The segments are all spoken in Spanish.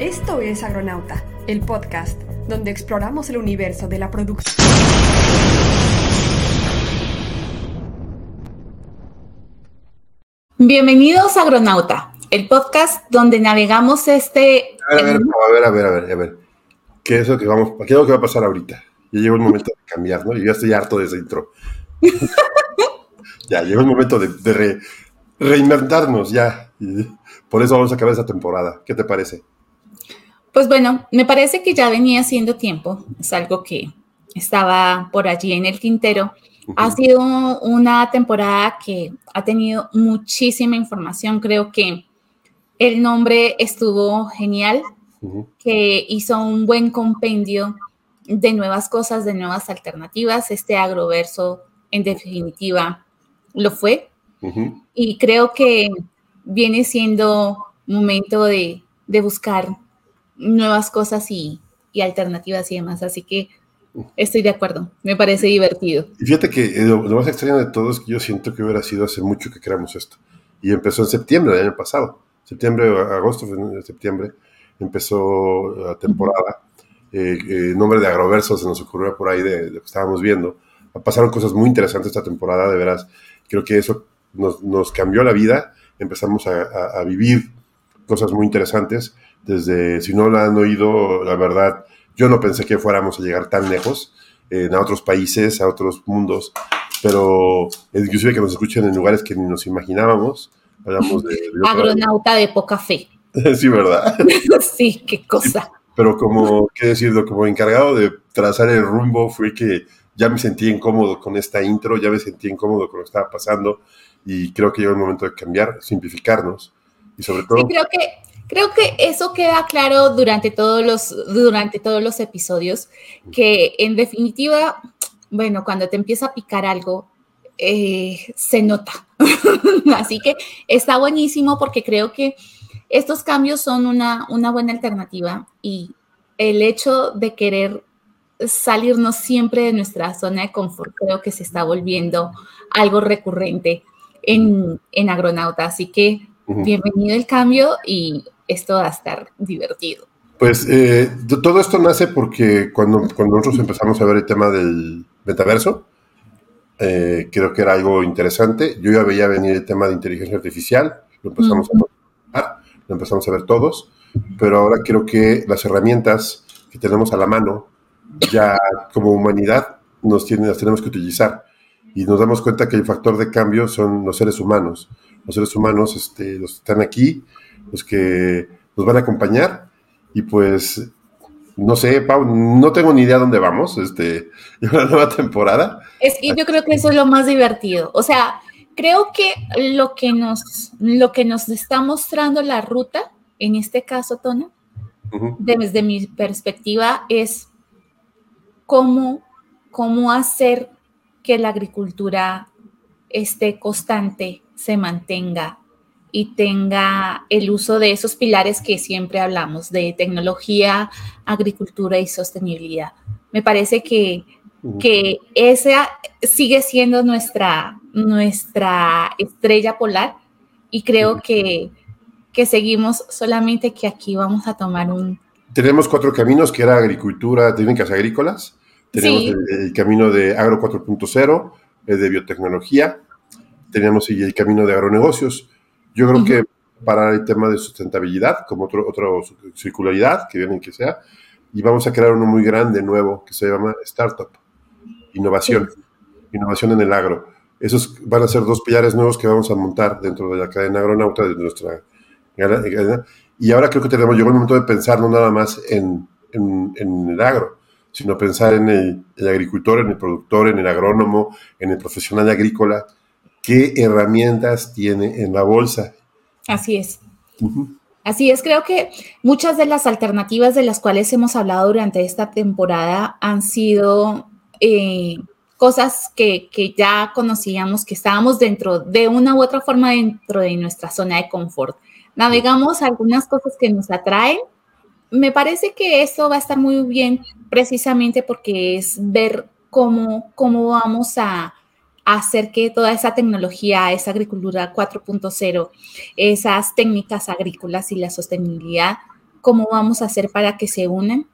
Esto es Agronauta, el podcast donde exploramos el universo de la producción. Bienvenidos a Agronauta, el podcast donde navegamos este... A ver, a ver, a ver, a ver, a ver, a ver. ¿Qué es lo que, vamos, qué es lo que va a pasar ahorita? Ya llegó el momento de cambiar, ¿no? Y ya estoy harto de ese intro. ya, llegó el momento de, reinventarnos, ya. por eso vamos a acabar esta temporada. ¿Qué te parece? Pues bueno, me parece que ya venía haciendo tiempo. Es algo que estaba por allí en el tintero. Ha sido una temporada que ha tenido muchísima información. Creo que el nombre estuvo genial, que hizo un buen compendio de nuevas cosas, de nuevas alternativas. Este agroverso, en definitiva, lo fue. Y creo que viene siendo momento de, buscar nuevas cosas y, alternativas y demás. Así que estoy de acuerdo, me parece divertido. Y fíjate que eh, lo, más extraño de todo es que yo siento que hubiera sido hace mucho que creamos esto. Y empezó en septiembre del año pasado. Septiembre, agosto, septiembre, empezó la temporada. Eh, eh, nombre de Agroverso se nos ocurrió por ahí de, lo que estábamos viendo. Pasaron cosas muy interesantes esta temporada, de veras. Creo que eso nos, cambió la vida. Empezamos a, vivir cosas muy interesantes. Desde, si no la han oído, la verdad, yo no pensé que fuéramos a llegar tan lejos, a otros países, a otros mundos, pero inclusive que nos escuchen en lugares que ni nos imaginábamos. Hablamos de, de Agronauta de poca fe. sí, ¿verdad? sí, qué cosa pero como, ¿qué decirlo? Como encargado de trazar el rumbo fue que ya me sentí incómodo con esta intro, ya me sentí incómodo con lo que estaba pasando y creo que llegó el momento de cambiar, simplificarnos y sobre todo... creo que, creo que eso queda claro durante todos los, durante todos los episodios, que en definitiva, bueno, cuando te empieza a picar algo, eh, se nota. Así que está buenísimo porque creo que estos cambios son una, una buena alternativa y el hecho de querer salirnos siempre de nuestra zona de confort creo que se está volviendo algo recurrente en, en Agronauta. Así que bienvenido el cambio y esto va a estar divertido. Pues eh, todo esto nace porque cuando, cuando nosotros empezamos a ver el tema del metaverso, eh, creo que era algo interesante. Yo ya veía venir el tema de inteligencia artificial, lo empezamos a lo empezamos a ver todos, pero ahora creo que las herramientas que tenemos a la mano, ya como humanidad, nos tienen, las tenemos que utilizar. Y nos damos cuenta que el factor de cambio son los seres humanos. Los seres humanos, este, los que están aquí, los que nos van a acompañar. Y pues, no sé, Pau, no tengo ni idea dónde vamos, este, en la nueva temporada. Es que yo creo que eso es lo más divertido. O sea, creo que lo que nos, lo que nos está mostrando la ruta, en este caso, Tona, desde mi perspectiva, es cómo, cómo hacer que la agricultura esté constante, se mantenga y tenga el uso de esos pilares que siempre hablamos, de tecnología, agricultura y sostenibilidad. Me parece que, que esa sigue siendo nuestra, nuestra estrella polar y creo que, que seguimos solamente que aquí vamos a tomar un... Tenemos cuatro caminos, que era agricultura, técnicas agrícolas, tenemos el, camino de Agro 4.0, el de biotecnología, tenemos el, camino de agronegocios. Yo creo que para el tema de sustentabilidad, como otro, otro circularidad, que viene que sea, y vamos a crear uno muy grande, nuevo, que se llama Startup, innovación, innovación en el agro. Esos van a ser dos pilares nuevos que vamos a montar dentro de la cadena agronauta de nuestra cadena. Y ahora creo que tenemos, llegó el momento de pensar no nada más en, en, el agro, sino pensar en el, agricultor, en el productor, en el agrónomo, en el profesional agrícola, qué herramientas tiene en la bolsa. Así es. Así es, creo que muchas de las alternativas de las cuales hemos hablado durante esta temporada han sido eh, cosas que, ya conocíamos, que estábamos dentro de una u otra forma dentro de nuestra zona de confort. Navegamos algunas cosas que nos atraen. Me parece que eso va a estar muy bien precisamente porque es ver cómo, cómo vamos a, hacer que toda esa tecnología, esa agricultura 4.0, esas técnicas agrícolas y la sostenibilidad cómo vamos a hacer para que se unan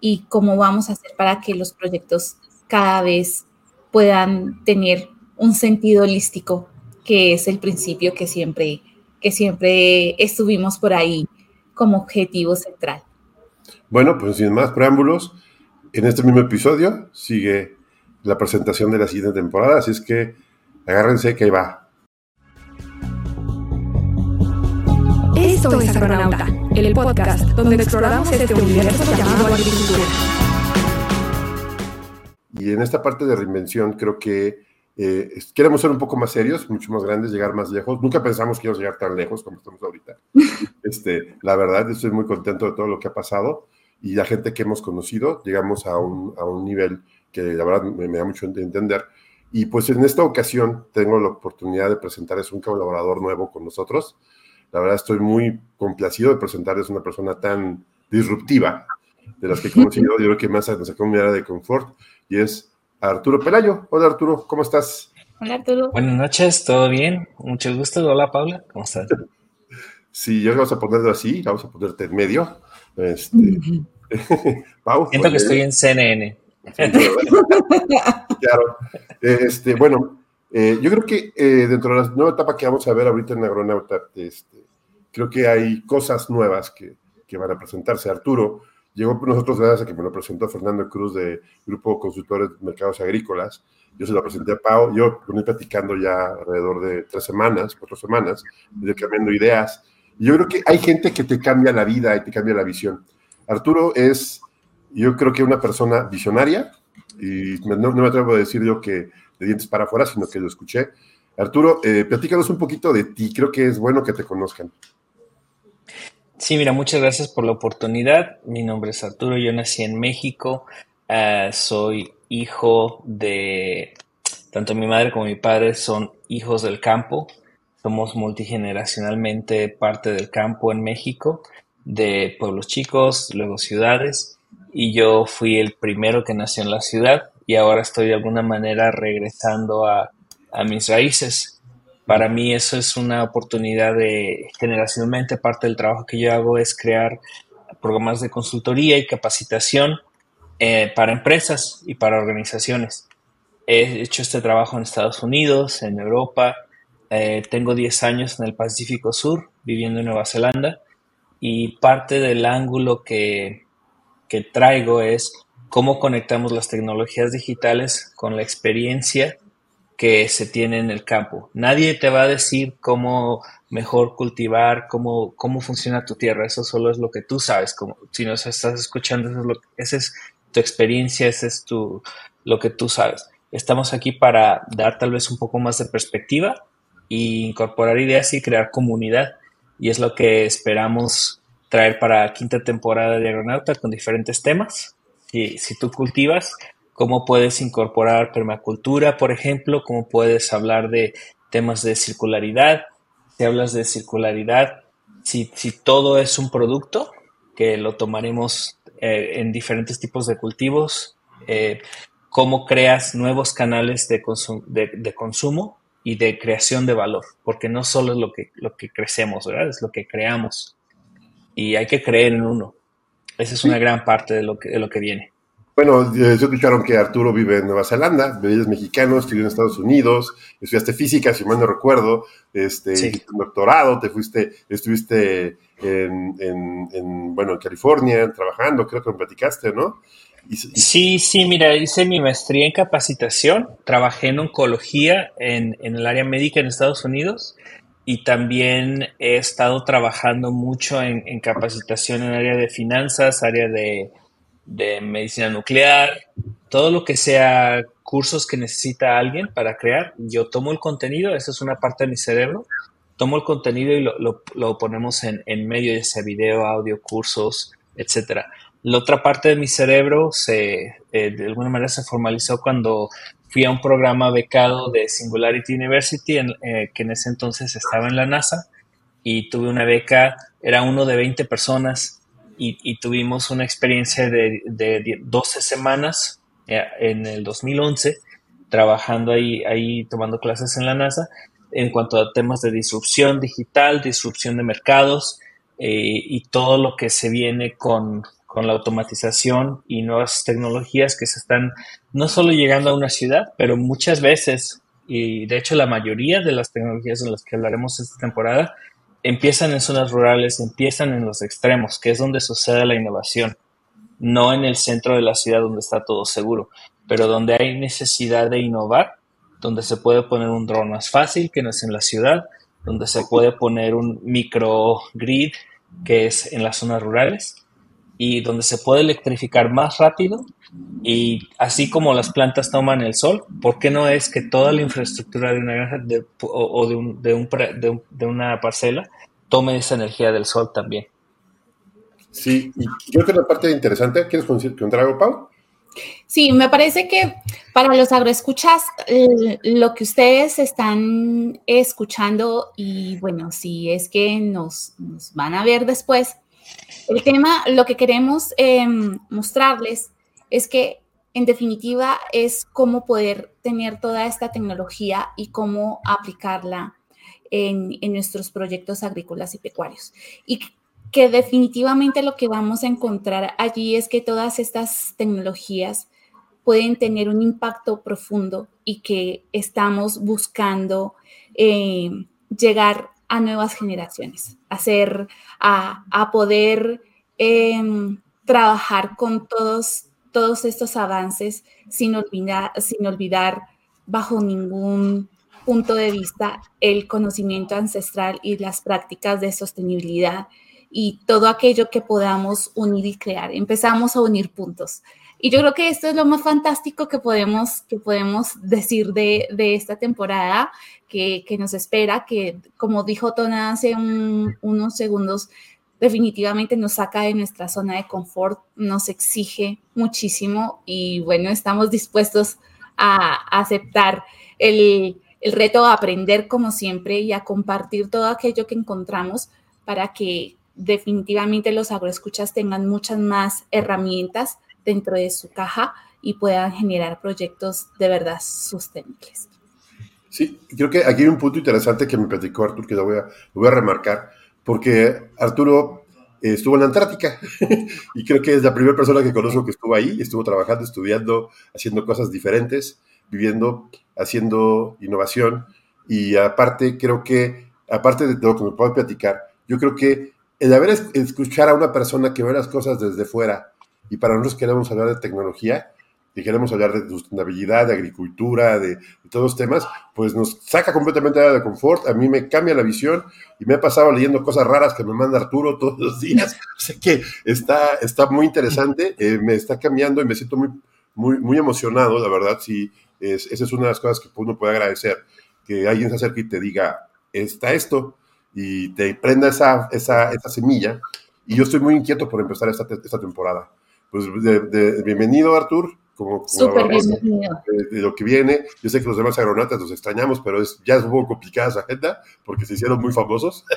y cómo vamos a hacer para que los proyectos cada vez puedan tener un sentido holístico, que es el principio que siempre, que siempre estuvimos por ahí como objetivo central. Bueno, pues sin más preámbulos, en este mismo episodio sigue la presentación de la siguiente temporada, así es que agárrense que ahí va. Esto es Agronauta, el podcast donde exploramos este universo llamado agricultura. Y en esta parte de reinvención creo que eh, queremos ser un poco más serios, mucho más grandes, llegar más lejos. Nunca pensamos que íbamos a llegar tan lejos como estamos ahorita. Este, la verdad, estoy muy contento de todo lo que ha pasado y la gente que hemos conocido, llegamos a un, a un nivel que la verdad me, da mucho de entender. Y pues en esta ocasión tengo la oportunidad de presentarles un colaborador nuevo con nosotros. La verdad estoy muy complacido de presentarles una persona tan disruptiva de las que he conocido. Yo creo que más nos sacó mi área de confort y es Arturo Pelayo. Hola Arturo, ¿cómo estás? Hola Arturo. Buenas noches, ¿todo bien? Mucho gusto. Hola Paula, ¿cómo estás? Sí, yo vamos a ponerlo así, vamos a ponerte en medio. Este, Siento que estoy en CNN. claro. Este, bueno, eh, yo creo que eh, dentro de la nueva etapa que vamos a ver ahorita en Agronauta, este, creo que hay cosas nuevas que, que van a presentarse. Arturo llegó por nosotros gracias a que me lo presentó Fernando Cruz de Grupo Consultores de Mercados Agrícolas. Yo se lo presenté a Pau, yo él platicando ya alrededor de tres semanas, cuatro semanas, cambiando ideas. Yo creo que hay gente que te cambia la vida y te cambia la visión. Arturo es, yo creo que una persona visionaria, y no, me atrevo a decir yo que de dientes para afuera, sino que lo escuché. Arturo, eh, platícanos un poquito de ti, creo que es bueno que te conozcan. Sí, mira, muchas gracias por la oportunidad. Mi nombre es Arturo, yo nací en México, uh, soy hijo de, tanto mi madre como mi padre son hijos del campo, somos multigeneracionalmente parte del campo en México de pueblos chicos, luego ciudades, y yo fui el primero que nació en la ciudad y ahora estoy de alguna manera regresando a, a mis raíces. Para mí eso es una oportunidad generacionalmente parte del trabajo que yo hago es crear programas de consultoría y capacitación eh, para empresas y para organizaciones. He hecho este trabajo en Estados Unidos, en Europa. Eh, tengo 10 años en el Pacífico Sur, viviendo en Nueva Zelanda y parte del ángulo que, traigo es cómo conectamos las tecnologías digitales con la experiencia que se tiene en el campo. Nadie te va a decir cómo mejor cultivar, cómo, cómo funciona tu tierra. Eso solo es lo que tú sabes. Como, si nos estás escuchando, eso es esa es tu experiencia, ese es tu, lo que tú sabes. Estamos aquí para dar tal vez un poco más de perspectiva e incorporar ideas y crear comunidad y es lo que esperamos traer para quinta temporada de Aeronauta con diferentes temas. Si, si tú cultivas, cómo puedes incorporar permacultura, por ejemplo, cómo puedes hablar de temas de circularidad. Si hablas de circularidad, si, si todo es un producto, que lo tomaremos eh, en diferentes tipos de cultivos, eh, cómo creas nuevos canales de, de, de consumo y de creación de valor, porque no solo es lo que, lo que crecemos, ¿verdad? Es lo que creamos. Y hay que creer en uno. Esa es una gran parte de lo que, de lo que viene. Bueno, eh, yo escucharon que Arturo vive en Nueva Zelanda, es mexicano, estudió en Estados Unidos, estudiaste física, si mal no recuerdo, este, sí. un doctorado, te fuiste, estuviste en, en, en, bueno, en California trabajando, creo que me platicaste, ¿no? Sí, sí, mira, hice mi maestría en capacitación, trabajé en oncología en, en, el área médica en Estados Unidos y también he estado trabajando mucho en, en capacitación en el área de finanzas, área de, de, medicina nuclear, todo lo que sea cursos que necesita alguien para crear. Yo tomo el contenido, esa es una parte de mi cerebro, tomo el contenido y lo, lo, ponemos en, en medio de ese video, audio, cursos, etcétera la otra parte de mi cerebro se, eh, de alguna manera se formalizó cuando fui a un programa becado de Singularity University, eh, que en ese entonces estaba en la NASA, y tuve una beca, era uno de 20 personas, y, tuvimos una experiencia de, de, 12 semanas eh, en el 2011, trabajando ahí, ahí, tomando clases en la NASA, en cuanto a temas de disrupción digital, disrupción de mercados, y todo lo que se viene con, con la automatización y nuevas tecnologías que se están no solo llegando a una ciudad, pero muchas veces, y de hecho la mayoría de las tecnologías de las que hablaremos esta temporada, empiezan en zonas rurales, empiezan en los extremos, que es donde sucede la innovación, no en el centro de la ciudad donde está todo seguro, pero donde hay necesidad de innovar, donde se puede poner un dron más fácil que no es en la ciudad, donde se puede poner un microgrid que es en las zonas rurales y donde se puede electrificar más rápido y así como las plantas toman el sol, ¿por qué no es que toda la infraestructura de una granja o, de, un, de, un, de, una parcela tome esa energía del sol también? Sí, y creo que la parte interesante, ¿quieres contar algo, Pau? Sí, me parece que para los agroescuchas, lo que ustedes están escuchando y bueno, si es que nos, nos van a ver después, el tema, lo que queremos em, mostrarles es que en definitiva es cómo poder tener toda esta tecnología y cómo aplicarla en, nuestros proyectos agrícolas y pecuarios. Y que definitivamente lo que vamos a encontrar allí es que todas estas tecnologías pueden tener un impacto profundo y que estamos buscando eh, llegar a nuevas generaciones, hacer, a, a poder em, trabajar con todos, todos estos avances sin olvidar, sin olvidar bajo ningún punto de vista el conocimiento ancestral y las prácticas de sostenibilidad y todo aquello que podamos unir y crear. Empezamos a unir puntos. Y yo creo que esto es lo más fantástico que podemos, que podemos decir de, de esta temporada que, que, nos espera, que como dijo Tona hace unos segundos, definitivamente nos saca de nuestra zona de confort, nos exige muchísimo y bueno, estamos dispuestos a, aceptar el, el reto a aprender como siempre y a compartir todo aquello que encontramos para que definitivamente los agroescuchas tengan muchas más herramientas dentro de su caja y puedan generar proyectos de verdad sostenibles. Sí, creo que aquí hay un punto interesante que me platicó Arturo, que lo voy a, voy a remarcar, porque Arturo estuvo en la Antártica y creo que es la primera persona que conozco que estuvo ahí, estuvo trabajando, estudiando, haciendo cosas diferentes, viviendo, haciendo innovación y aparte creo que, aparte de lo que me puede platicar, yo creo que el haber escuchar a una persona que ve las cosas desde fuera y para nosotros queremos hablar de tecnología y queremos hablar de sustentabilidad, de agricultura, de, todos los temas, pues nos saca completamente de confort. A mí me cambia la visión y me he pasado leyendo cosas raras que me manda Arturo todos los días. sé que está, está muy interesante, eh, me está cambiando y me siento muy, muy, muy emocionado, la verdad. Sí, es, esa es una de las cosas que uno puede agradecer, que alguien se acerque y te diga, está esto, y te prenda esa, esa, esa semilla. Y yo estoy muy inquieto por empezar esta, esta temporada pues de, bienvenido, Artur. Como, Súper bienvenido. De, lo que viene. Yo sé que los demás aeronautas los extrañamos, pero es, ya es un poco complicada esa agenda porque se hicieron muy famosos.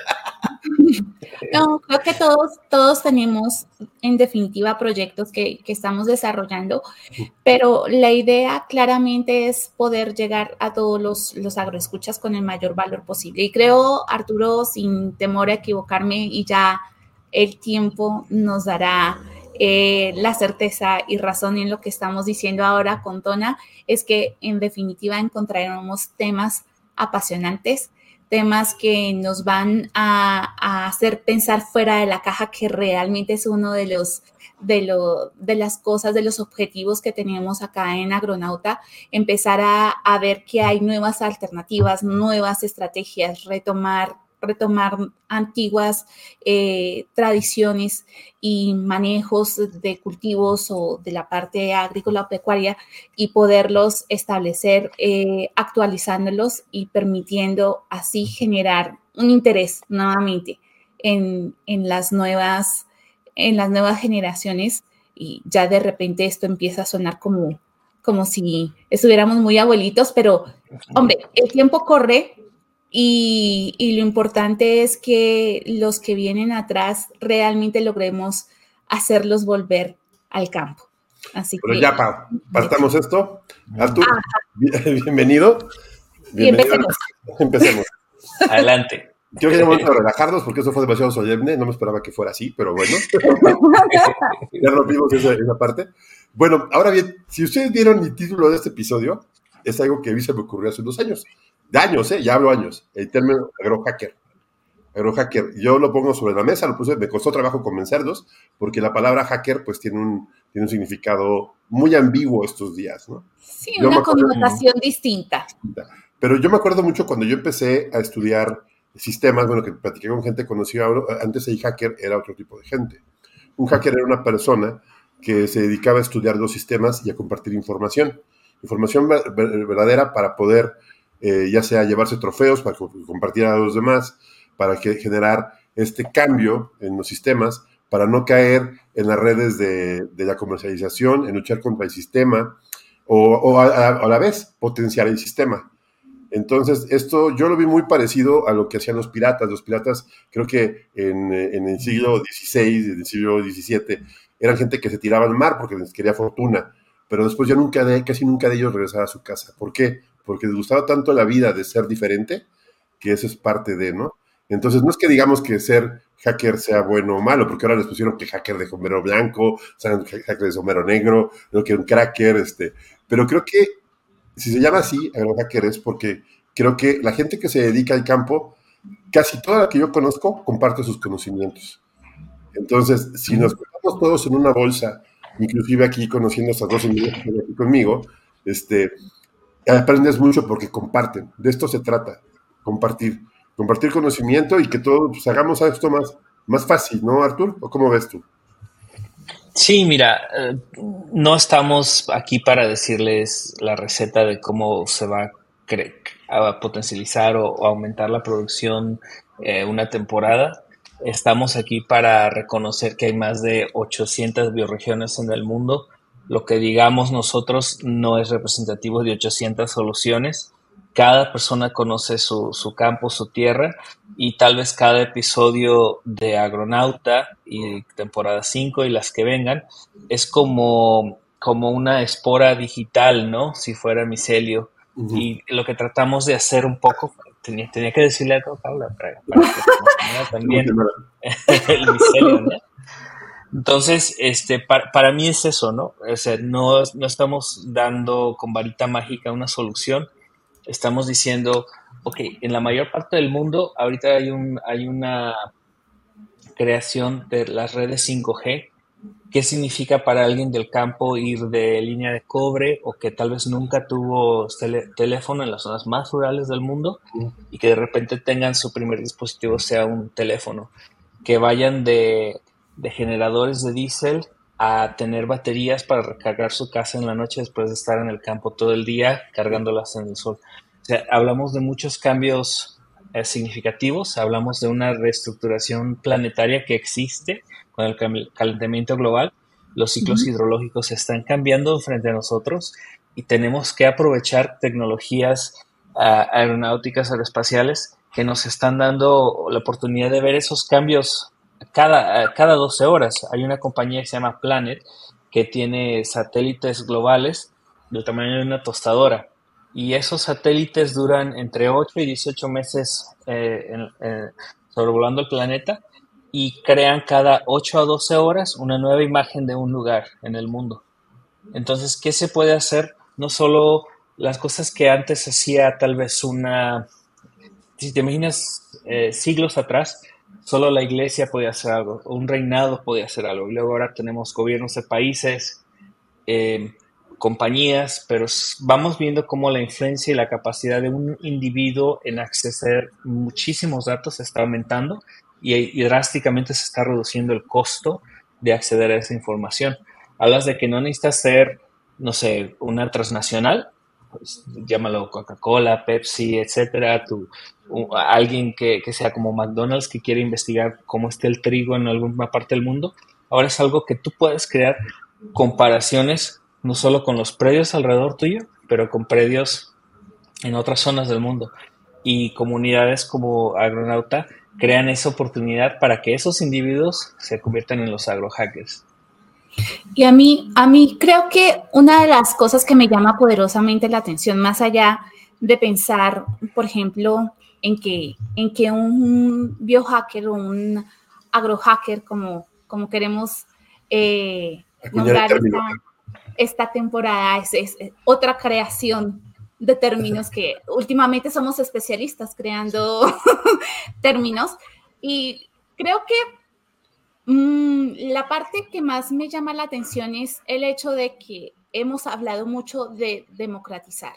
No, creo que todos, todos tenemos en definitiva proyectos que, que, estamos desarrollando, pero la idea claramente es poder llegar a todos los, los agroescuchas con el mayor valor posible. Y creo, Arturo, sin temor a equivocarme, y ya el tiempo nos dará eh, la certeza y razón en lo que estamos diciendo ahora con Tona es que en definitiva encontraremos temas apasionantes, temas que nos van a, hacer pensar fuera de la caja, que realmente es uno de los de, lo, de las cosas, de los objetivos que tenemos acá en Agronauta, empezar a, a ver que hay nuevas alternativas, nuevas estrategias, retomar retomar antiguas eh, tradiciones y manejos de cultivos o de la parte agrícola o pecuaria y poderlos establecer eh, actualizándolos y permitiendo así generar un interés nuevamente en, las nuevas en las nuevas generaciones. Y ya de repente esto empieza a sonar como como si estuviéramos muy abuelitos, pero hombre, el tiempo corre y, lo importante es que los que vienen atrás realmente logremos hacerlos volver al campo. Así Pero ya, partamos esto. Artur, bienvenido. Bienvenido. Y empecemos. empecemos. Adelante. Creo que ya momento de relajarnos porque eso fue demasiado solemne, no me esperaba que fuera así, pero bueno. ya rompimos esa, esa, parte. Bueno, ahora bien, si ustedes vieron el título de este episodio, es algo que a mí se me ocurrió hace unos años. De años, ¿eh? Ya hablo años. El término agrohacker. Agrohacker. Yo lo pongo sobre la mesa, lo puse, me costó trabajo convencerlos, porque la palabra hacker pues tiene un, tiene un significado muy ambiguo estos días, ¿no? Sí, una connotación distinta. Pero yo me acuerdo mucho cuando yo empecé a estudiar sistemas, bueno, que platiqué con gente conocida, antes el hacker era otro tipo de gente. Un hacker era una persona que se dedicaba a estudiar los sistemas y a compartir información. Información verdadera para poder, eh, ya sea llevarse trofeos, para compartir a los demás, para que, generar este cambio en los sistemas, para no caer en las redes de, la comercialización, en luchar contra el sistema, o, a, la vez potenciar el sistema. Entonces, esto yo lo vi muy parecido a lo que hacían los piratas. Los piratas, creo que en, el siglo XVI, en el siglo XVII, eran gente que se tiraba al mar porque les quería fortuna, pero después ya nunca casi nunca de ellos regresaba a su casa. ¿Por qué? Porque les gustaba tanto la vida de ser diferente que eso es parte de, ¿no? Entonces, no es que digamos que ser hacker sea bueno o malo, porque ahora les pusieron que hacker de sombrero blanco, hacker de sombrero negro, lo que un cracker, este, pero creo que si se llama así, hacker es porque creo que la gente que se dedica al campo, casi toda la que yo conozco, comparte sus conocimientos. Entonces, si nos ponemos todos en una bolsa, inclusive aquí conociendo a estas dos amigas que aquí conmigo, este, aprendes mucho porque comparten. De esto se trata, compartir. Compartir conocimiento y que todos pues, hagamos esto más, más fácil, ¿no, Artur? ¿O cómo ves tú? Sí, mira, eh, no estamos aquí para decirles la receta de cómo se va a potencializar o, aumentar la producción eh, una temporada. Estamos aquí para reconocer que hay más de 800 bioregiones en el mundo. Lo que digamos nosotros no es representativo de 800 soluciones. Cada persona conoce su, su campo, su tierra y tal vez cada episodio de Agronauta y temporada 5 y las que vengan es como, como una espora digital, ¿no? Si fuera micelio. Y lo que tratamos de hacer un poco tenía, tenía que decirle algo a Paula para, que también el micelio, ¿no? Entonces, este, para, para, mí es eso, ¿no? O sea, no, no estamos dando con varita mágica una solución, estamos diciendo, ok, en la mayor parte del mundo ahorita hay, un, hay una creación de las redes 5G qué significa para alguien del campo ir de línea de cobre o que tal vez nunca tuvo teléfono en las zonas más rurales del mundo y que de repente tengan su primer dispositivo sea un teléfono, que vayan de, generadores de diésel a tener baterías para recargar su casa en la noche después de estar en el campo todo el día cargándolas en el sol. O sea, hablamos de muchos cambios eh, significativos, hablamos de una reestructuración planetaria que existe con el calentamiento global, los ciclos hidrológicos están cambiando frente a nosotros y tenemos que aprovechar tecnologías ah, aeronáuticas aeroespaciales que nos están dando la oportunidad de ver esos cambios cada, cada 12 horas. Hay una compañía que se llama Planet que tiene satélites globales del tamaño de una tostadora y esos satélites duran entre 8 y 18 meses eh, sobrevolando el planeta y crean cada 8 a 12 horas una nueva imagen de un lugar en el mundo. Entonces, ¿qué se puede hacer? No solo las cosas que antes hacía tal vez una, si te imaginas eh, siglos atrás, solo la iglesia podía hacer algo, un reinado podía hacer algo, y luego ahora tenemos gobiernos de países, eh, compañías, pero vamos viendo cómo la influencia y la capacidad de un individuo en acceder muchísimos datos está aumentando y, drásticamente se está reduciendo el costo de acceder a esa información. Hablas de que no necesitas ser, no sé, una transnacional, pues, llámalo Coca-Cola, Pepsi, etcétera, tu, alguien que, que, sea como McDonald's que quiere investigar cómo está el trigo en alguna parte del mundo. Ahora es algo que tú puedes crear comparaciones no solo con los predios alrededor tuyo, pero con predios en otras zonas del mundo. Y comunidades como Agronauta crean esa oportunidad para que esos individuos se conviertan en los agrohackers. Y a mí, a mí creo que una de las cosas que me llama poderosamente la atención, más allá de pensar, por ejemplo, en que, en que un biohacker o un agrohacker, como, como queremos eh, nombrar esta, temporada, es, otra creación de términos que últimamente somos especialistas creando términos y creo que mm, la parte que más me llama la atención es el hecho de que hemos hablado mucho de democratizar.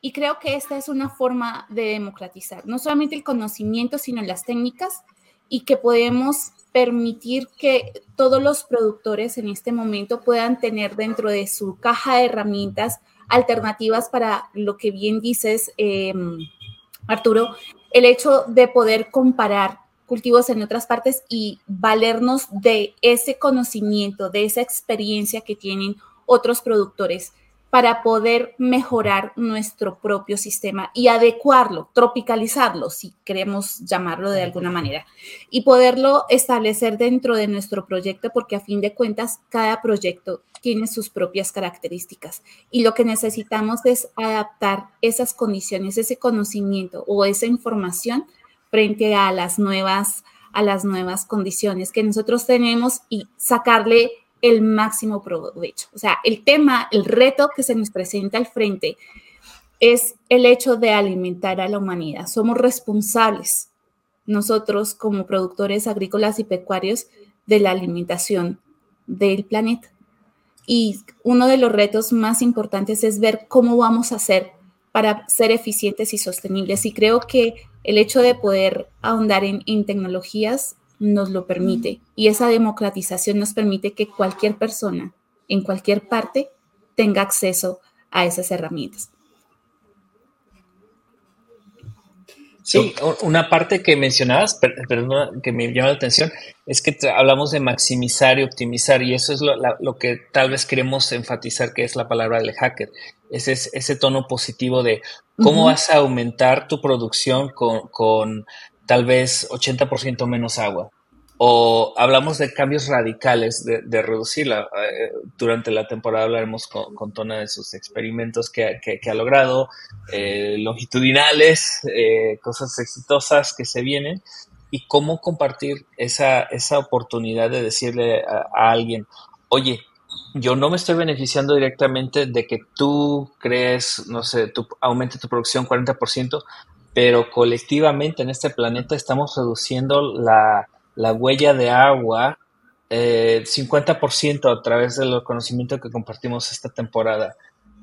Y creo que esta es una forma de democratizar, no solamente el conocimiento, sino las técnicas y que podemos permitir que todos los productores en este momento puedan tener dentro de su caja de herramientas alternativas para lo que bien dices, em, Arturo, el hecho de poder comparar cultivos en otras partes y valernos de ese conocimiento, de esa experiencia que tienen otros productores para poder mejorar nuestro propio sistema y adecuarlo, tropicalizarlo, si queremos llamarlo de alguna manera, y poderlo establecer dentro de nuestro proyecto, porque a fin de cuentas cada proyecto tiene sus propias características y lo que necesitamos es adaptar esas condiciones, ese conocimiento o esa información frente a las nuevas a las nuevas condiciones que nosotros tenemos y sacarle el máximo provecho. O sea, el tema, el reto que se nos presenta al frente es el hecho de alimentar a la humanidad. Somos responsables nosotros como productores agrícolas y pecuarios de la alimentación del planeta. Y uno de los retos más importantes es ver cómo vamos a hacer para ser eficientes y sostenibles. Y creo que el hecho de poder ahondar en, en tecnologías nos lo permite y esa democratización nos permite que cualquier persona en cualquier parte tenga acceso a esas herramientas. Sí, una parte que mencionabas, perdón, que me llama la atención, es que hablamos de maximizar y optimizar, y eso es lo, que tal vez queremos enfatizar, que es la palabra del hacker. Ese es ese tono positivo de cómo vas a aumentar tu producción con, con tal vez 80% menos agua. O hablamos de cambios radicales, de, reducirla. Eh, durante la temporada hablaremos con, Tona de sus experimentos que, ha logrado, eh, longitudinales, eh, cosas exitosas que se vienen, y cómo compartir esa, esa oportunidad de decirle a, a alguien, oye, yo no me estoy beneficiando directamente de que tú crees, no sé, tu, aumente tu producción 40%, pero colectivamente en este planeta estamos reduciendo la, huella de agua eh, 50% a través del conocimiento que compartimos esta temporada.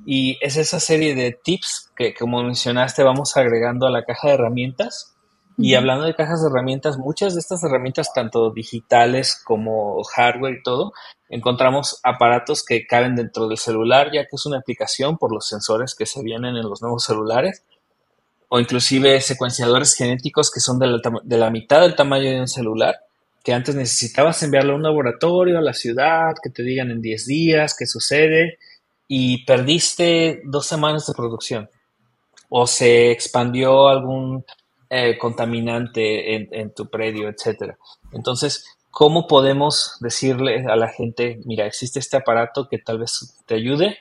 Y es esa serie de tips que, como mencionaste, vamos agregando a la caja de herramientas. Y hablando de cajas de herramientas, muchas de estas herramientas, tanto digitales como hardware y todo, encontramos aparatos que caben dentro del celular, ya que es una aplicación por los sensores que se vienen en los nuevos celulares o inclusive secuenciadores genéticos que son de la, mitad del tamaño de un celular, que antes necesitabas enviarlo a un laboratorio, a la ciudad, que te digan en 10 días qué sucede, y perdiste dos semanas de producción. O se expandió algún eh, contaminante en, tu predio, etc. Entonces, ¿cómo podemos decirle a la gente, mira, existe este aparato que tal vez te ayude?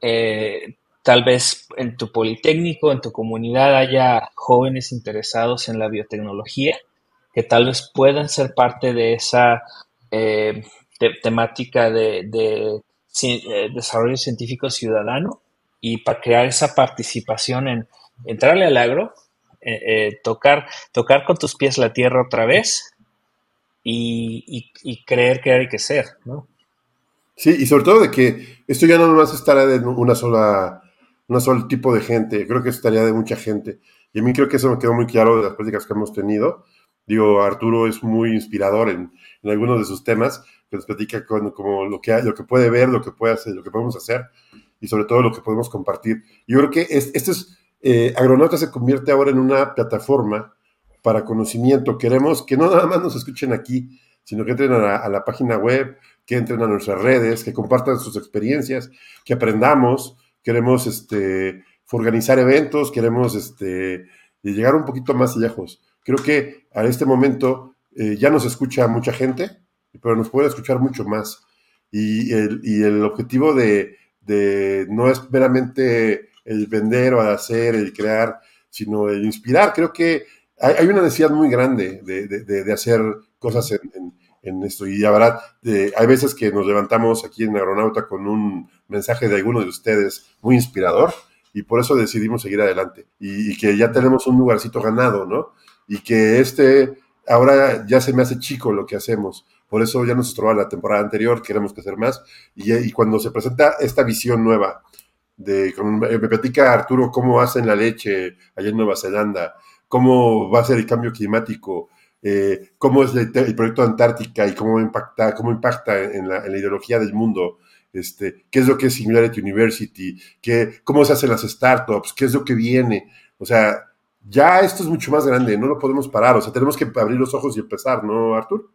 Eh, Tal vez en tu politécnico, en tu comunidad haya jóvenes interesados en la biotecnología que tal vez puedan ser parte de esa eh, temática de, eh, desarrollo científico ciudadano y para crear esa participación en entrarle al agro, eh, tocar, tocar con tus pies la tierra otra vez y, creer que hay que ser, ¿no? Sí, y sobre todo de que esto ya no más estará en una sola un solo tipo de gente, creo que es tarea de mucha gente. Y a mí creo que eso me quedó muy claro de las prácticas que hemos tenido. Digo, Arturo es muy inspirador en, algunos de sus temas, que nos platica con, como lo que, lo que puede ver, lo que puede hacer, lo que podemos hacer y sobre todo lo que podemos compartir. Yo creo que es, esto es, eh, Agronauta se convierte ahora en una plataforma para conocimiento. Queremos que no nada más nos escuchen aquí, sino que entren a a la página web, que entren a nuestras redes, que compartan sus experiencias, que aprendamos, queremos este, organizar eventos, queremos este, llegar un poquito más lejos. Creo que a este momento eh, ya nos escucha mucha gente, pero nos puede escuchar mucho más. Y el, objetivo de, no es meramente el vender o hacer, el crear, sino el inspirar. Creo que hay, una necesidad muy grande de, hacer cosas en, esto. Y la verdad, hay veces que nos levantamos aquí en Aeronauta con un mensaje de alguno de ustedes muy inspirador y por eso decidimos seguir adelante. Y, que ya tenemos un lugarcito ganado, ¿no? Y que este, ahora ya se me hace chico lo que hacemos por eso ya nos estrobó la temporada anterior, queremos que hacer más. Y, cuando se presenta esta visión nueva, de, me platica Arturo cómo hacen la leche allá en Nueva Zelanda, cómo va a ser el cambio climático, eh, cómo es el, proyecto Antártica y cómo impacta, cómo impacta en la, ideología del mundo. Este, qué es lo que es Singularity University, cómo se hacen las startups, qué es lo que viene. O sea, ya esto es mucho más grande, no lo podemos parar, o sea, tenemos que abrir los ojos y empezar, ¿no, Artur?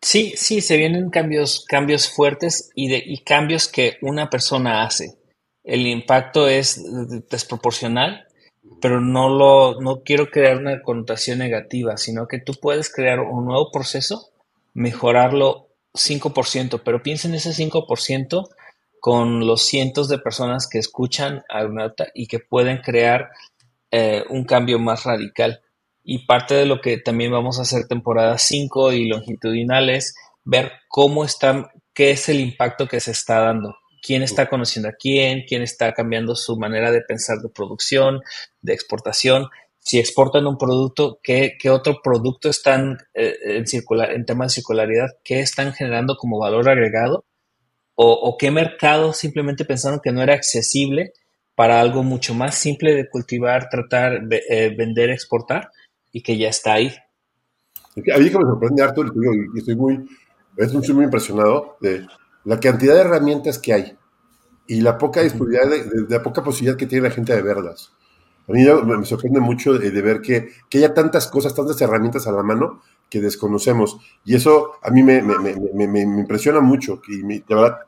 Sí, sí, se vienen cambios, cambios fuertes y, de, y cambios que una persona hace. El impacto es desproporcional, pero no lo, no quiero crear una connotación negativa, sino que tú puedes crear un nuevo proceso, mejorarlo 5%, pero piensa en ese 5% con los cientos de personas que escuchan a Aeronauta y que pueden crear eh, un cambio más radical. Y parte de lo que también vamos a hacer temporada 5 y longitudinales, ver cómo están, qué es el impacto que se está dando, quién está conociendo a quién, quién está cambiando su manera de pensar de producción, de exportación, si exportan un producto, qué, qué otro producto están eh, en, circular, en temas de circularidad, qué están generando como valor agregado, o, qué mercado simplemente pensaron que no era accesible para algo mucho más simple de cultivar, tratar, de, eh, vender, exportar y que ya está ahí. A mí que me sorprende harto, y estoy muy, estoy muy impresionado de la cantidad de herramientas que hay y la poca disponibilidad, de, la poca posibilidad que tiene la gente de verlas. A mí me sorprende mucho de, ver que, que, haya tantas cosas, tantas herramientas a la mano que desconocemos. Y eso a mí me, me, me impresiona mucho. Y de verdad,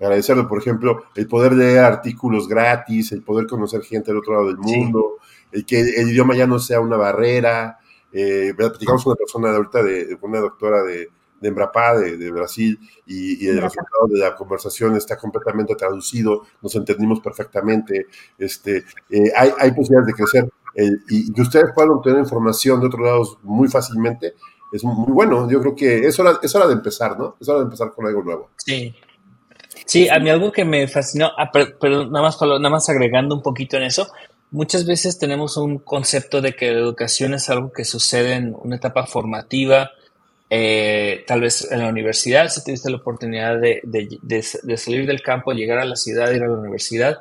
agradecerlo, por ejemplo, el poder leer artículos gratis, el poder conocer gente del otro lado del mundo, el que el idioma ya no sea una barrera. Eh, platicamos con una persona de ahorita, de, una doctora de, de Embrapá, de, Brasil, y, el resultado de la conversación está completamente traducido, nos entendimos perfectamente, este, eh, hay, hay, posibilidades de crecer, y que ustedes puedan obtener información de otros lados muy fácilmente, es muy bueno. Yo creo que es hora, es hora de empezar, ¿no? Es hora de empezar con algo nuevo. Sí. Sí, a mí algo que me fascinó, ah, pero, nada, más, nada más agregando un poquito en eso, Muchas veces tenemos un concepto de que la educación es algo que sucede en una etapa formativa, eh, tal vez en la universidad, si tuviste la oportunidad de, salir del campo, llegar a la ciudad, ir a la universidad,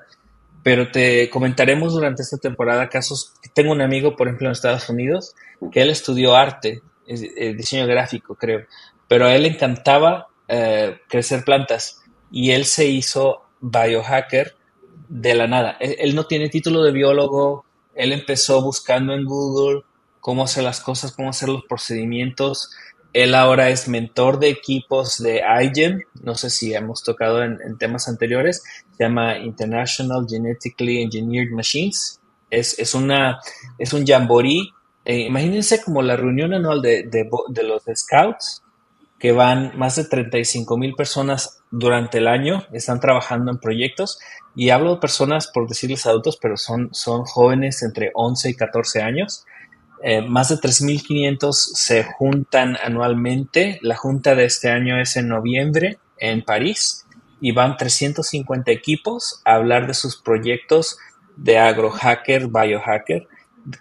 pero te comentaremos durante esta temporada casos. Tengo un amigo, por ejemplo, en Estados Unidos, que él estudió arte, diseño gráfico, creo, pero a él le encantaba eh, crecer plantas y él se hizo biohacker de la nada. Él, no tiene título de biólogo, él empezó buscando en Google cómo hacer las cosas, cómo hacer los procedimientos. Él ahora es mentor de equipos de iGEM, no sé si hemos tocado en, temas anteriores, se llama International Genetically Engineered Machines. Es, es, una, es un jamboree. Eh, imagínense como la reunión anual de, de los scouts, que van más de 35 mil personas durante el año, están trabajando en proyectos y hablo de personas, por decirles adultos, pero son, son jóvenes entre 11 y 14 años. Eh, más de 3.500 se juntan anualmente. La junta de este año es en noviembre en París y van 350 equipos a hablar de sus proyectos de agrohacker, biohacker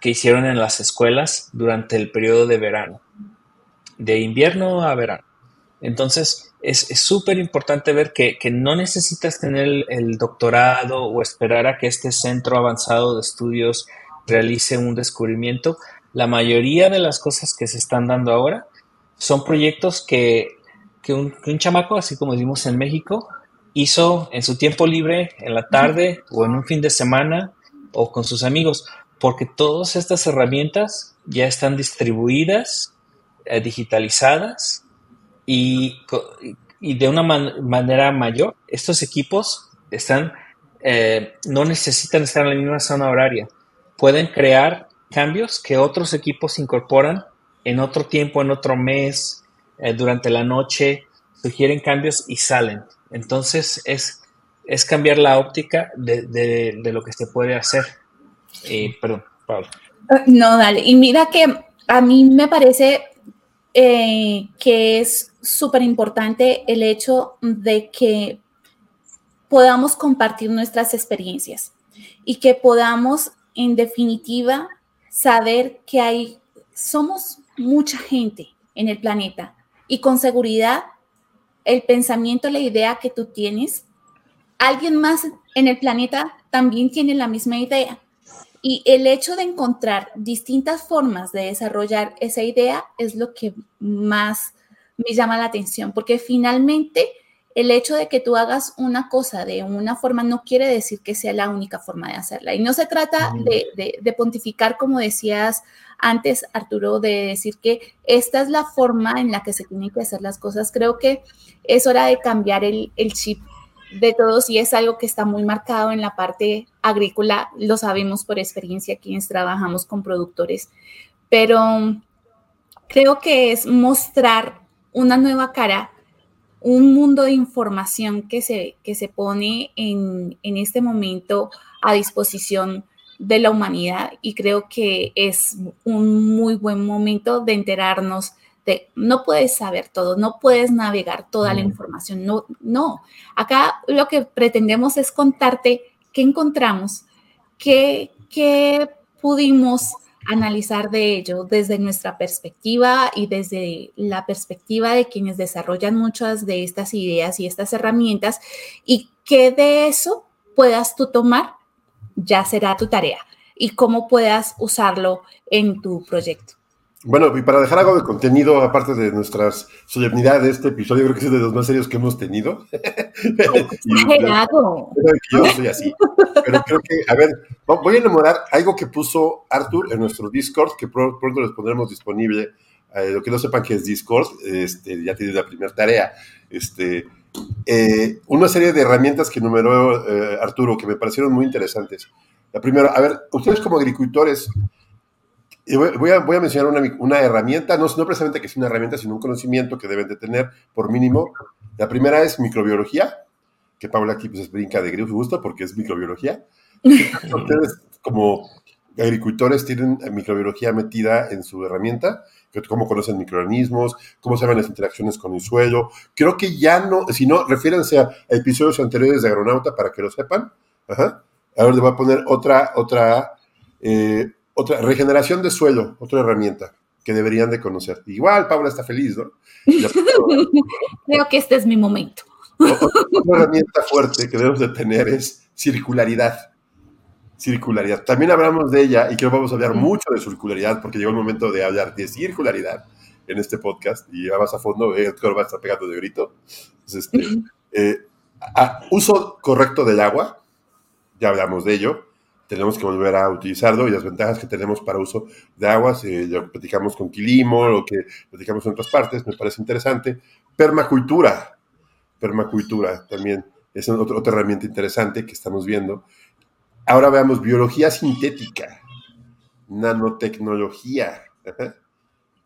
que hicieron en las escuelas durante el periodo de verano, de invierno a verano. Entonces, es súper importante ver que, no necesitas tener el, doctorado o esperar a que este centro avanzado de estudios realice un descubrimiento. La mayoría de las cosas que se están dando ahora son proyectos que, un, chamaco, así como decimos en México, hizo en su tiempo libre, en la tarde o en un fin de semana o con sus amigos, porque todas estas herramientas ya están distribuidas, eh, digitalizadas y, de una manera mayor, estos equipos están, eh, no necesitan estar en la misma zona horaria. Pueden crear cambios que otros equipos incorporan en otro tiempo, en otro mes, eh, durante la noche, sugieren cambios y salen. Entonces es, es cambiar la óptica de, de, lo que se puede hacer. Eh, perdón, Pablo. Ah, no, dale. Y mira que a mí me parece eh, que es súper importante el hecho de que podamos compartir nuestras experiencias y que podamos, en definitiva, saber que hay, somos mucha gente en el planeta y con seguridad el pensamiento, la idea que tú tienes, alguien más en el planeta también tiene la misma idea. Y el hecho de encontrar distintas formas de desarrollar esa idea es lo que más me llama la atención, porque finalmente el hecho de que tú hagas una cosa de una forma no quiere decir que sea la única forma de hacerla. Y no se trata de, pontificar, como decías antes, Arturo, de decir que esta es la forma en la que se tienen que hacer las cosas. Creo que es hora de cambiar el, el chip de todos y es algo que está muy marcado en la parte agrícola, lo sabemos por experiencia quienes trabajamos con productores, pero creo que es mostrar una nueva cara, un mundo de información que se, que se pone en, en este momento a disposición de la humanidad y creo que es un muy buen momento de enterarnos no puedes saber todo, no puedes navegar toda la información, no, no. Acá lo que pretendemos es contarte qué encontramos, qué, qué pudimos analizar de ello desde nuestra perspectiva y desde la perspectiva de quienes desarrollan muchas de estas ideas y estas herramientas y qué de eso puedas tú tomar, ya será tu tarea y cómo puedas usarlo en tu proyecto. Bueno, y para dejar algo de contenido, aparte de nuestras solemnidades de este episodio, creo que es de los más serios que hemos tenido. Exagerado. yo soy así. Pero creo que, a ver, voy a enamorar algo que puso Arthur en nuestro Discord, que pronto les pondremos disponible. Eh, lo que no sepan que es Discord, este, ya tiene la primera tarea. Este, eh, una serie de herramientas que enumeró eh, Arturo que me parecieron muy interesantes. La primera, a ver, ustedes como agricultores, voy, a, voy a mencionar una, una herramienta, no, no, precisamente que sea una herramienta, sino un conocimiento que deben de tener por mínimo. La primera es microbiología, que Paula aquí pues brinca de gusto porque es microbiología. Ustedes como agricultores tienen microbiología metida en su herramienta, cómo conocen microorganismos, cómo saben las interacciones con el suelo. Creo que ya no, si no, refiéranse a episodios anteriores de Agronauta para que lo sepan. Ajá. Ahora les voy a poner otra, otra eh, otra, regeneración de suelo, otra herramienta que deberían de conocer. Igual Paula está feliz, ¿no? Creo que este es mi momento. Otra herramienta fuerte que debemos de tener es circularidad. Circularidad. También hablamos de ella y creo que vamos a hablar mucho de circularidad porque llegó el momento de hablar de circularidad en este podcast y ya vas a fondo, Edgar va a estar pegando de grito. este, eh, uso correcto del agua, ya hablamos de ello tenemos que volver a utilizarlo y las ventajas que tenemos para uso de aguas, eh, lo platicamos con Quilimo, lo que platicamos en otras partes, me parece interesante. Permacultura, permacultura también es otra, otra herramienta interesante que estamos viendo. Ahora veamos biología sintética, nanotecnología.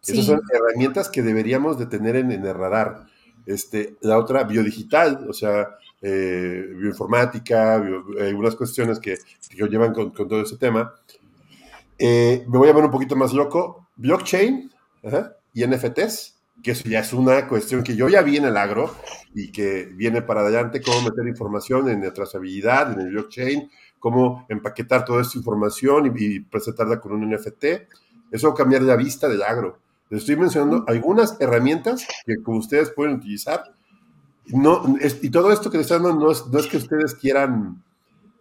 Esas son herramientas que deberíamos de tener en, en el radar. Este, la otra, biodigital, o sea, eh, bioinformática, algunas cuestiones que, que llevan con, todo ese tema. Eh, me voy a ver un poquito más loco. Blockchain y NFTs, que eso ya es una cuestión que yo ya vi en el agro y que viene para adelante, cómo meter información en la trazabilidad, en el blockchain, cómo empaquetar toda esta información y, presentarla con un NFT. Eso va a cambiar la vista del agro. Les estoy mencionando algunas herramientas que ustedes pueden utilizar no, y todo esto que les están dando no es, no es que ustedes quieran,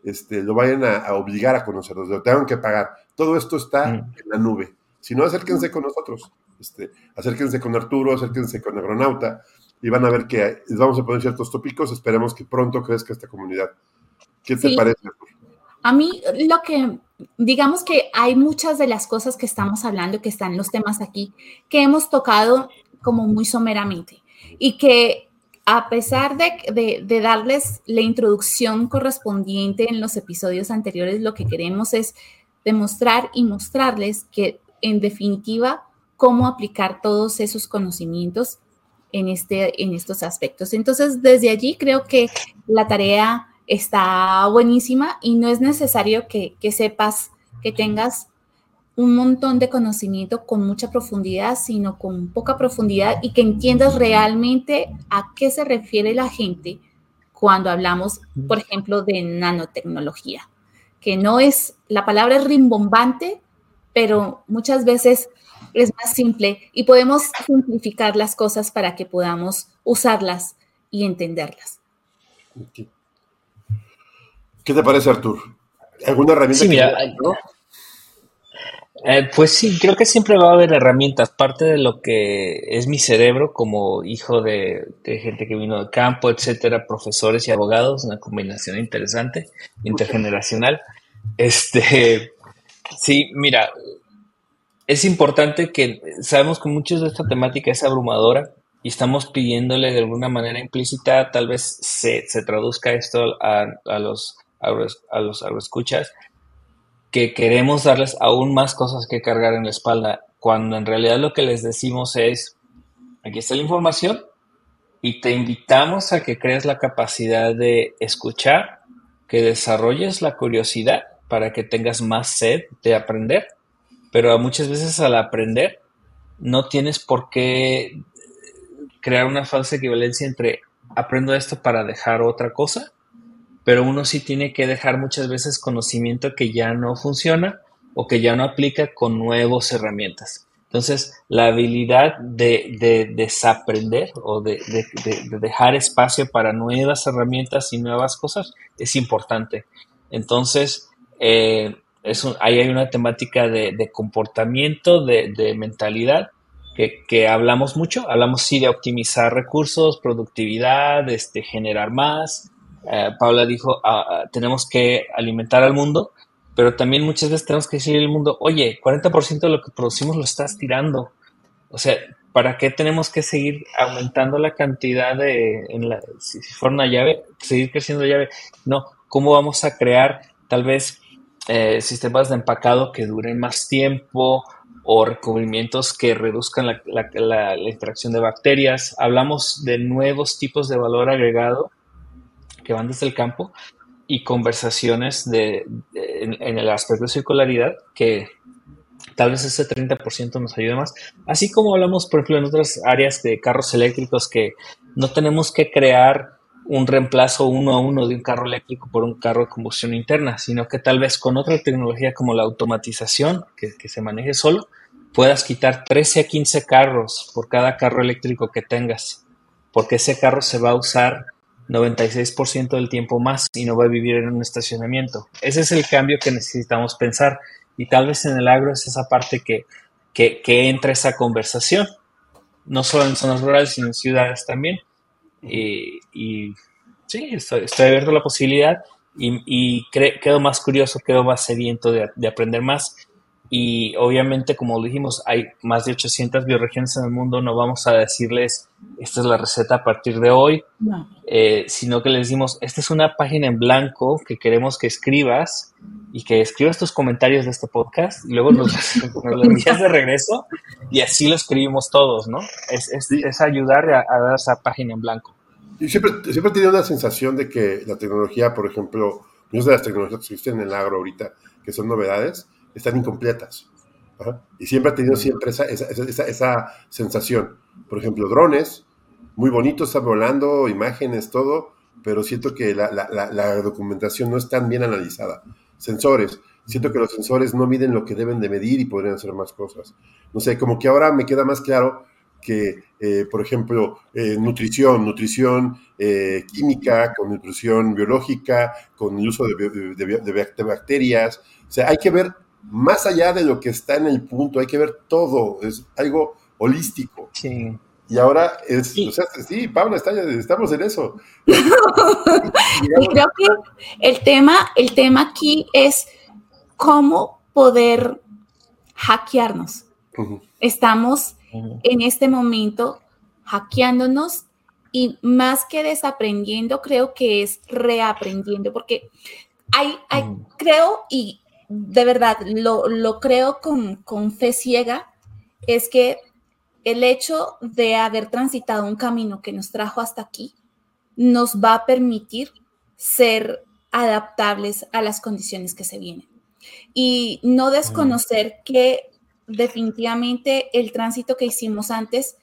este, lo vayan a, obligar a conocerlos, lo tengan que pagar. Todo esto está en la nube. Si no, acérquense con nosotros. Este, acérquense con Arturo, acérquense con Agronauta y van a ver que les vamos a poner ciertos tópicos. Esperemos que pronto crezca esta comunidad. ¿Qué te parece? A mí lo que, digamos que hay muchas de las cosas que estamos hablando, que están los temas aquí, que hemos tocado como muy someramente y que a pesar de, darles la introducción correspondiente en los episodios anteriores, lo que queremos es demostrar y mostrarles que, en definitiva, cómo aplicar todos esos conocimientos en, este, en estos aspectos. Entonces, desde allí creo que la tarea está buenísima y no es necesario que, sepas que tengas un montón de conocimiento con mucha profundidad, sino con poca profundidad y que entiendas realmente a qué se refiere la gente cuando hablamos, por ejemplo, de nanotecnología, que no es, la palabra es rimbombante, pero muchas veces es más simple y podemos simplificar las cosas para que podamos usarlas y entenderlas. ¿Qué te parece, Artur? ¿Alguna herramienta que eh, pues sí, creo que siempre va a haber herramientas. Parte de lo que es mi cerebro como hijo de, gente que vino de campo, etcétera, profesores y abogados, una combinación interesante, intergeneracional. Este, sí, mira, es importante que sabemos que muchos de esta temática es abrumadora y estamos pidiéndole de alguna manera implícita, tal vez se, traduzca esto a, los a los agroescuchas, que queremos darles aún más cosas que cargar en la espalda, cuando en realidad lo que les decimos es, aquí está la información y te invitamos a que crees la capacidad de escuchar, que desarrolles la curiosidad para que tengas más sed de aprender, pero muchas veces al aprender no tienes por qué crear una falsa equivalencia entre aprendo esto para dejar otra cosa pero uno sí tiene que dejar muchas veces conocimiento que ya no funciona o que ya no aplica con nuevas herramientas. Entonces, la habilidad de, desaprender o de, dejar espacio para nuevas herramientas y nuevas cosas es importante. Entonces, eh, ahí hay una temática de, comportamiento, de, mentalidad, que, que, hablamos mucho. Hablamos sí de optimizar recursos, productividad, este, generar más, eh, Paula dijo, ah, ah, tenemos que alimentar al mundo, pero también muchas veces tenemos que decirle al mundo, oye, 40% de lo que producimos lo estás tirando. O sea, ¿para qué tenemos que seguir aumentando la cantidad de, en la, si, fuera una llave, seguir creciendo la llave? No, ¿cómo vamos a crear tal vez eh, sistemas de empacado que duren más tiempo o recubrimientos que reduzcan la, la interacción de bacterias? Hablamos de nuevos tipos de valor agregado que van desde el campo y conversaciones de, en, el aspecto de circularidad que tal vez ese 30% nos ayude más. Así como hablamos, por ejemplo, en otras áreas de carros eléctricos que no tenemos que crear un reemplazo uno a uno de un carro eléctrico por un carro de combustión interna, sino que tal vez con otra tecnología como la automatización, que, que se maneje solo, puedas quitar 13 a 15 carros por cada carro eléctrico que tengas, porque ese carro se va a usar 96% del tiempo más y no va a vivir en un estacionamiento. Ese es el cambio que necesitamos pensar y tal vez en el agro es esa parte que, que, entra esa conversación, no solo en zonas rurales, sino en ciudades también. Y, sí, estoy, abierto a la posibilidad y, quedo más curioso, quedo más sediento de, de aprender más y obviamente, como dijimos, hay más de 800 bioregiones en el mundo, no vamos a decirles, esta es la receta a partir de hoy, eh, sino que les decimos, esta es una página en blanco que queremos que escribas y que escribas tus comentarios de este podcast y luego nos, lo envías de regreso y así lo escribimos todos, ¿no? Es, es, ayudar a, dar esa página en blanco. Y siempre, siempre he tenido la sensación de que la tecnología, por ejemplo, muchas de las tecnologías que existen en el agro ahorita, que son novedades, están incompletas. Y siempre ha tenido siempre esa, esa, esa, sensación. Por ejemplo, drones, muy bonitos, están volando, imágenes, todo, pero siento que la, la, la, documentación no es tan bien analizada. Sensores, siento que los sensores no miden lo que deben de medir y podrían hacer más cosas. No sé, como que ahora me queda más claro que, eh, por ejemplo, eh, nutrición, nutrición eh, química, con nutrición biológica, con el uso de, de, bacterias. O sea, hay que ver más allá de lo que está en el punto, hay que ver todo, es algo holístico. Sí. Y ahora es, sí. o sea, sí, Pablo, estamos en eso. creo que el tema, el tema aquí es cómo poder hackearnos. Estamos en este momento hackeándonos y más que desaprendiendo, creo que es reaprendiendo, porque hay, hay creo y de verdad, lo, creo con, fe ciega, es que el hecho de haber transitado un camino que nos trajo hasta aquí nos va a permitir ser adaptables a las condiciones que se vienen. y no desconocer que definitivamente el tránsito que hicimos antes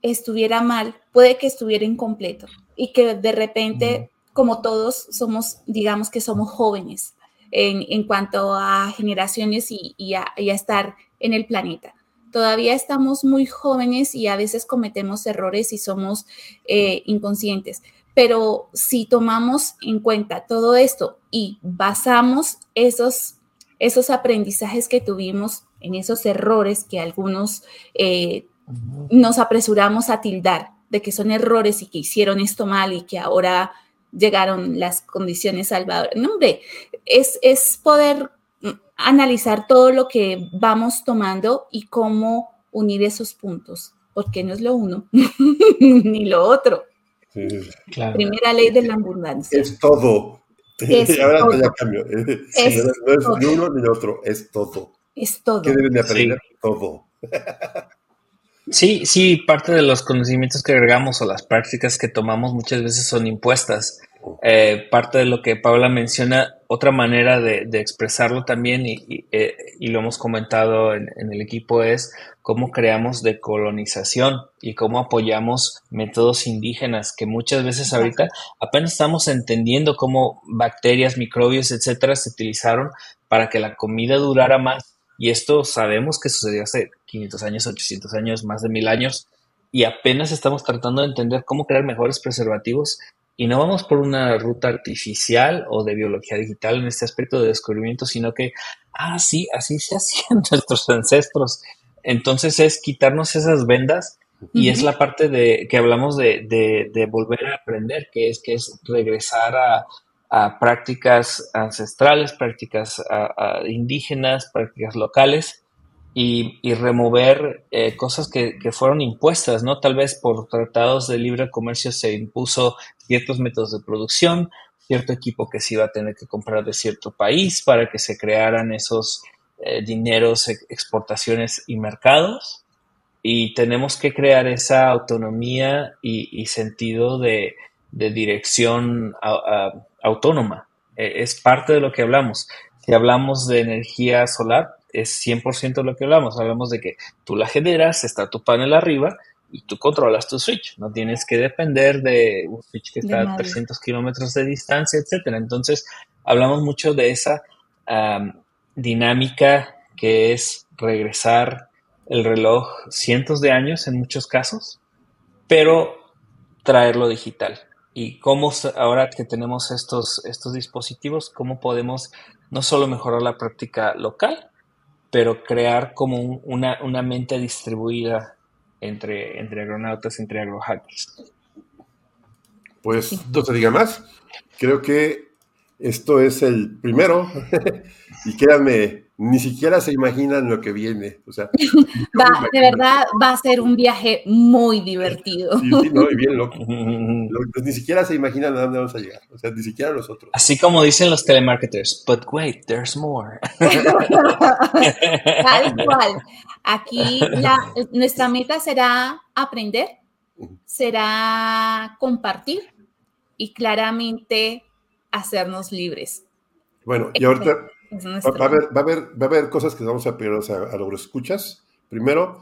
estuviera mal, puede que estuviera incompleto y que de repente, como todos somos, digamos que somos jóvenes en, cuanto a generaciones y, a, estar en el planeta. Todavía estamos muy jóvenes y a veces cometemos errores y somos eh, inconscientes. Pero si tomamos en cuenta todo esto y basamos esos, esos aprendizajes que tuvimos en esos errores que algunos eh, nos apresuramos a tildar de que son errores y que hicieron esto mal y que ahora llegaron las condiciones salvadoras. No, hombre, es, es poder analizar todo lo que vamos tomando y cómo unir esos puntos, porque no es lo uno ni lo otro. Primera ley de la abundancia. Es todo. Ahora ya cambio. no es ni uno ni otro, es todo. Es todo. ¿Qué deben de aprender? Todo. Sí, sí, parte de los conocimientos que agregamos o las prácticas que tomamos muchas veces son impuestas. Eh, parte de lo que Paula menciona, otra manera de, expresarlo también, y, eh, lo hemos comentado en, el equipo, es cómo creamos decolonización y cómo apoyamos métodos indígenas, que muchas veces ahorita apenas estamos entendiendo cómo bacterias, microbios, etcétera, se utilizaron para que la comida durara más. Y esto sabemos que sucedió hace 500 años, 800 años, más de mil años, y apenas estamos tratando de entender cómo crear mejores preservativos. Y no vamos por una ruta artificial o de biología digital en este aspecto de descubrimiento, sino que, ah, sí, así se hacían nuestros ancestros. Entonces es quitarnos esas vendas. Y es la parte de que hablamos de, de, volver a aprender, que es, que es regresar a, a prácticas ancestrales, prácticas indígenas, prácticas locales y, remover eh, cosas que, fueron impuestas, ¿no? Tal vez por tratados de libre comercio se impuso ciertos métodos de producción, cierto equipo que se iba a tener que comprar de cierto país para que se crearan esos eh, dineros, exportaciones y mercados. Y tenemos que crear esa autonomía y, sentido de, dirección autónoma. E, es parte de lo que hablamos. Si hablamos de energía solar, es 100% lo que hablamos. Hablamos de que tú la generas, está tu panel arriba y tú controlas tu switch. No tienes que depender de un switch que está a 300 kilómetros de distancia, etcétera. Entonces, hablamos mucho de esa dinámica que es regresar el reloj cientos de años en muchos casos, pero traerlo digital. Y cómo ahora que tenemos estos, estos dispositivos, cómo podemos no solo mejorar la práctica local, pero crear como una, una, mente distribuida entre, entre agronautas, entre agrohackers. Pues no te diga más. Creo que esto es el primero. y créanme, ni siquiera se imaginan lo que viene. O sea, de verdad va a ser un viaje muy divertido. Sí, sí, no, y bien loco. Pues, ni siquiera se imaginan a dónde vamos a llegar. O sea, ni siquiera nosotros. Así como dicen los telemarketers, but wait, there's more. Tal cual. Aquí nuestra meta será aprender, será compartir y claramente hacernos libres. Bueno, y ahorita Va, a haber, va, a haber, va a haber cosas que vamos a pedir a, los escuchas. Primero,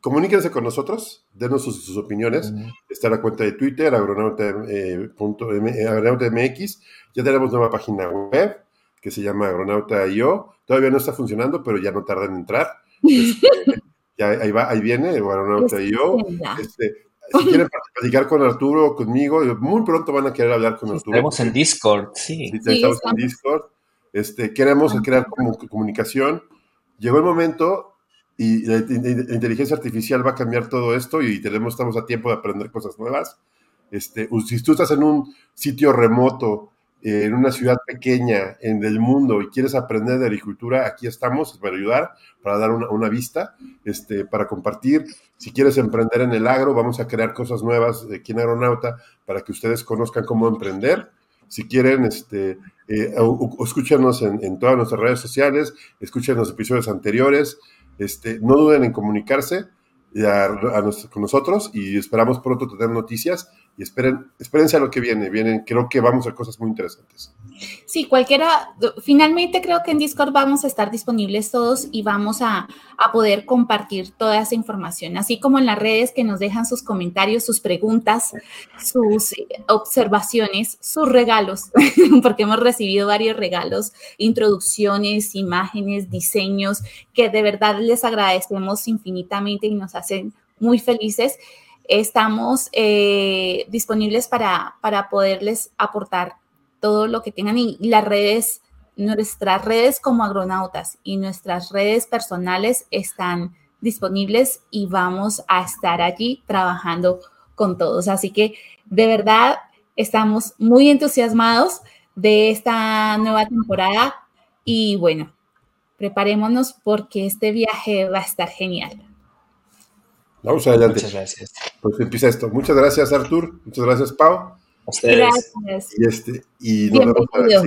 comuníquense con nosotros, denos sus, opiniones. Está la cuenta de Twitter, agronauta.mx. ya tenemos nueva página web que se llama agronauta.io. Todavía no está funcionando, pero ya no tarda en entrar. Este, ya ahí, va, ahí viene, agronauta.io. Este, si quieren platicar con Arturo o conmigo, muy pronto van a querer hablar con Arturo. Estamos en Discord, sí. Sí, estamos en Discord. Este, queremos crear como comunicación. Llegó el momento y la, inteligencia artificial va a cambiar todo esto y tenemos, estamos a tiempo de aprender cosas nuevas. Este, si tú estás en un sitio remoto, eh, en una ciudad pequeña en el mundo y quieres aprender de agricultura, aquí estamos para ayudar, para dar una, una, vista, este, para compartir. Si quieres emprender en el agro, vamos a crear cosas nuevas aquí en Aeronauta para que ustedes conozcan cómo emprender. Si quieren, este, eh, en, todas nuestras redes sociales, escuchen los episodios anteriores, este, no duden en comunicarse con nosotros y esperamos pronto tener noticias y esperen, espérense a lo que viene, vienen, creo que vamos a cosas muy interesantes. Sí, cualquiera, finalmente creo que en Discord vamos a estar disponibles todos y vamos a, a, poder compartir toda esa información, así como en las redes que nos dejan sus comentarios, sus preguntas, sus observaciones, sus regalos, porque hemos recibido varios regalos, introducciones, imágenes, diseños, que de verdad les agradecemos infinitamente y nos hacen muy felices estamos eh, disponibles para, para poderles aportar todo lo que tengan y las redes, nuestras redes como agronautas y nuestras redes personales están disponibles y vamos a estar allí trabajando con todos. Así que de verdad estamos muy entusiasmados de esta nueva temporada y bueno, preparémonos porque este viaje va a estar genial. Vamos adelante. Muchas gracias. Pues empieza esto. Muchas gracias, Artur. Muchas gracias, Pau. Gracias. Y, este, y nos Bienvenido.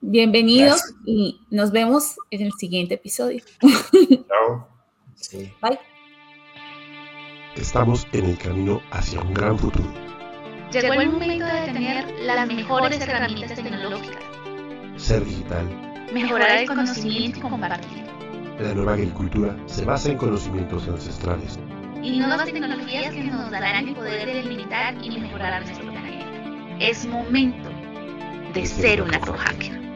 Bienvenidos y nos vemos en el siguiente episodio. Chao. Sí. Bye. Estamos en el camino hacia un gran futuro. Llegó el momento de tener las mejores herramientas tecnológicas. Ser digital. Mejorar el conocimiento y compartir. La nueva agricultura se basa en conocimientos ancestrales y nuevas tecnologías que nos darán el poder de delimitar y mejorar nuestro planeta. Es momento de ser un hacker.